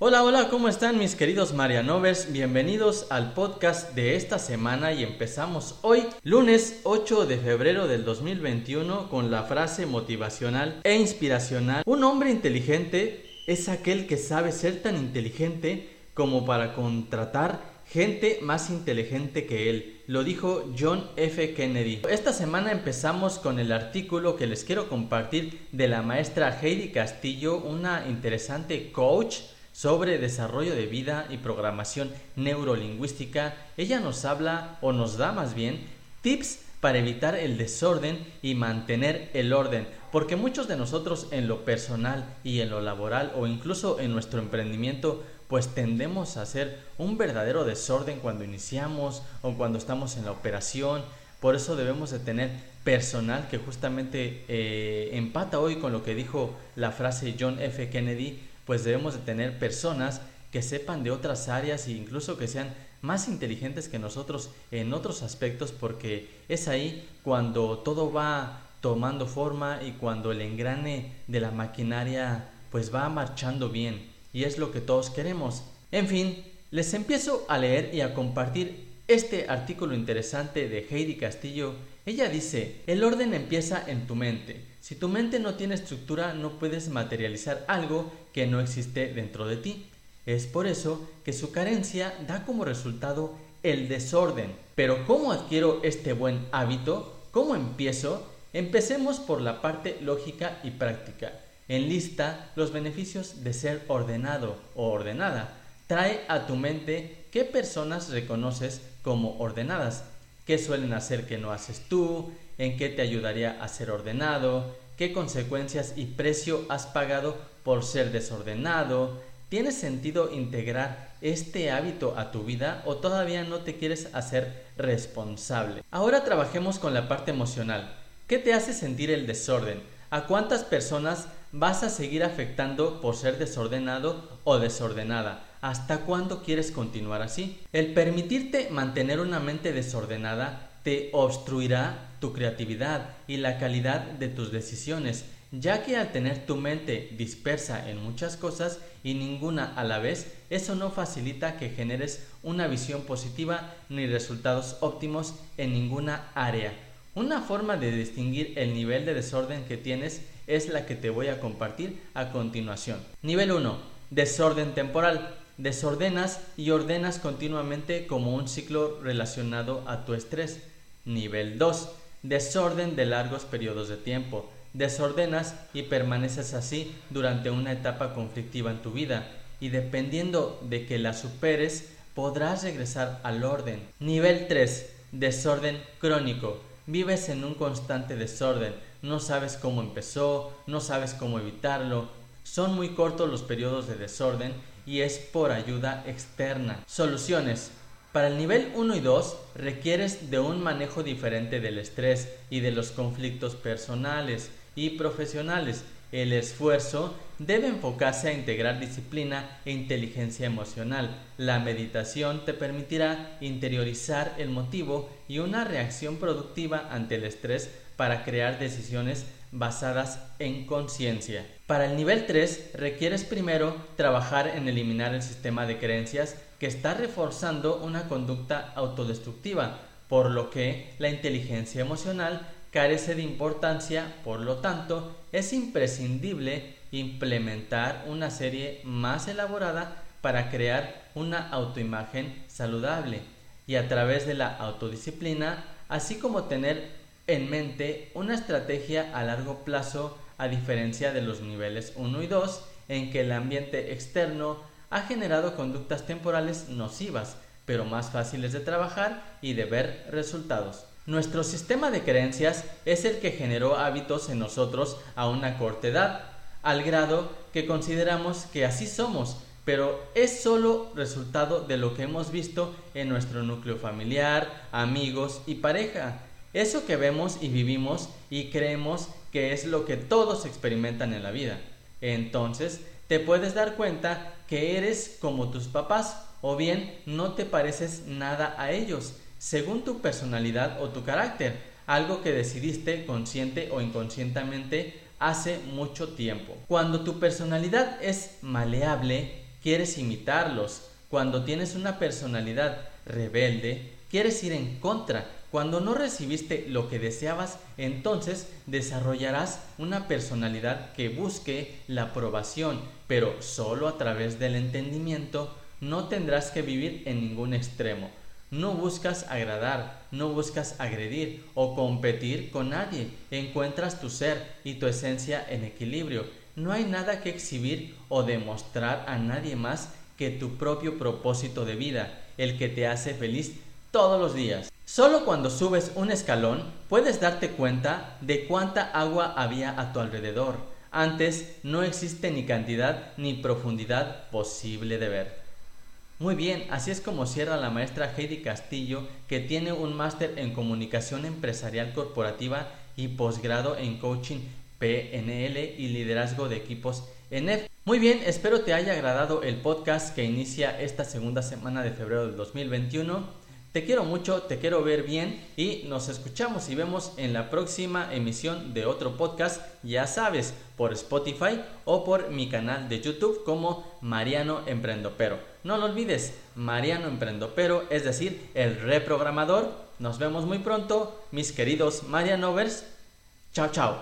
Hola, hola, ¿cómo están mis queridos Marianovers? Bienvenidos al podcast de esta semana y empezamos hoy, lunes 8 de febrero del 2021, con la frase motivacional e inspiracional. Un hombre inteligente es aquel que sabe ser tan inteligente como para contratar gente más inteligente que él. Lo dijo John F. Kennedy. Esta semana empezamos con el artículo que les quiero compartir de la maestra Heidi Castillo, una interesante coach sobre desarrollo de vida y programación neurolingüística, ella nos habla o nos da más bien tips para evitar el desorden y mantener el orden, porque muchos de nosotros en lo personal y en lo laboral o incluso en nuestro emprendimiento pues tendemos a hacer un verdadero desorden cuando iniciamos o cuando estamos en la operación, por eso debemos de tener personal que justamente eh, empata hoy con lo que dijo la frase John F. Kennedy pues debemos de tener personas que sepan de otras áreas e incluso que sean más inteligentes que nosotros en otros aspectos porque es ahí cuando todo va tomando forma y cuando el engrane de la maquinaria pues va marchando bien y es lo que todos queremos. En fin, les empiezo a leer y a compartir este artículo interesante de Heidi Castillo. Ella dice, el orden empieza en tu mente. Si tu mente no tiene estructura, no puedes materializar algo que no existe dentro de ti. Es por eso que su carencia da como resultado el desorden. Pero ¿cómo adquiero este buen hábito? ¿Cómo empiezo? Empecemos por la parte lógica y práctica. Enlista los beneficios de ser ordenado o ordenada. Trae a tu mente qué personas reconoces como ordenadas, qué suelen hacer que no haces tú, en qué te ayudaría a ser ordenado, qué consecuencias y precio has pagado por ser desordenado. ¿Tiene sentido integrar este hábito a tu vida o todavía no te quieres hacer responsable? Ahora trabajemos con la parte emocional. ¿Qué te hace sentir el desorden? ¿A cuántas personas vas a seguir afectando por ser desordenado o desordenada? ¿Hasta cuándo quieres continuar así? El permitirte mantener una mente desordenada te obstruirá tu creatividad y la calidad de tus decisiones, ya que al tener tu mente dispersa en muchas cosas y ninguna a la vez, eso no facilita que generes una visión positiva ni resultados óptimos en ninguna área. Una forma de distinguir el nivel de desorden que tienes es la que te voy a compartir a continuación. Nivel 1. Desorden temporal. Desordenas y ordenas continuamente como un ciclo relacionado a tu estrés. Nivel 2. Desorden de largos periodos de tiempo. Desordenas y permaneces así durante una etapa conflictiva en tu vida y dependiendo de que la superes podrás regresar al orden. Nivel 3. Desorden crónico. Vives en un constante desorden, no sabes cómo empezó, no sabes cómo evitarlo. Son muy cortos los periodos de desorden y es por ayuda externa. Soluciones. Para el nivel 1 y 2 requieres de un manejo diferente del estrés y de los conflictos personales y profesionales. El esfuerzo debe enfocarse a integrar disciplina e inteligencia emocional. La meditación te permitirá interiorizar el motivo y una reacción productiva ante el estrés para crear decisiones basadas en conciencia. Para el nivel 3 requieres primero trabajar en eliminar el sistema de creencias que está reforzando una conducta autodestructiva, por lo que la inteligencia emocional carece de importancia, por lo tanto es imprescindible implementar una serie más elaborada para crear una autoimagen saludable y a través de la autodisciplina, así como tener en mente una estrategia a largo plazo a diferencia de los niveles 1 y 2 en que el ambiente externo ha generado conductas temporales nocivas, pero más fáciles de trabajar y de ver resultados. Nuestro sistema de creencias es el que generó hábitos en nosotros a una corta edad, al grado que consideramos que así somos, pero es solo resultado de lo que hemos visto en nuestro núcleo familiar, amigos y pareja. Eso que vemos y vivimos y creemos que es lo que todos experimentan en la vida. Entonces, te puedes dar cuenta que eres como tus papás o bien no te pareces nada a ellos, según tu personalidad o tu carácter, algo que decidiste consciente o inconscientemente hace mucho tiempo. Cuando tu personalidad es maleable, quieres imitarlos. Cuando tienes una personalidad rebelde, quieres ir en contra. Cuando no recibiste lo que deseabas, entonces desarrollarás una personalidad que busque la aprobación, pero solo a través del entendimiento no tendrás que vivir en ningún extremo. No buscas agradar, no buscas agredir o competir con nadie. Encuentras tu ser y tu esencia en equilibrio. No hay nada que exhibir o demostrar a nadie más que tu propio propósito de vida, el que te hace feliz todos los días. Solo cuando subes un escalón puedes darte cuenta de cuánta agua había a tu alrededor. Antes no existe ni cantidad ni profundidad posible de ver. Muy bien, así es como cierra la maestra Heidi Castillo, que tiene un máster en comunicación empresarial corporativa y posgrado en coaching PNL y liderazgo de equipos en Muy bien, espero te haya agradado el podcast que inicia esta segunda semana de febrero del 2021. Te quiero mucho, te quiero ver bien y nos escuchamos y vemos en la próxima emisión de otro podcast, ya sabes, por Spotify o por mi canal de YouTube como Mariano Emprendo Pero. No lo olvides, Mariano Emprendo Pero, es decir, el reprogramador. Nos vemos muy pronto, mis queridos Marianovers. Chao, chao.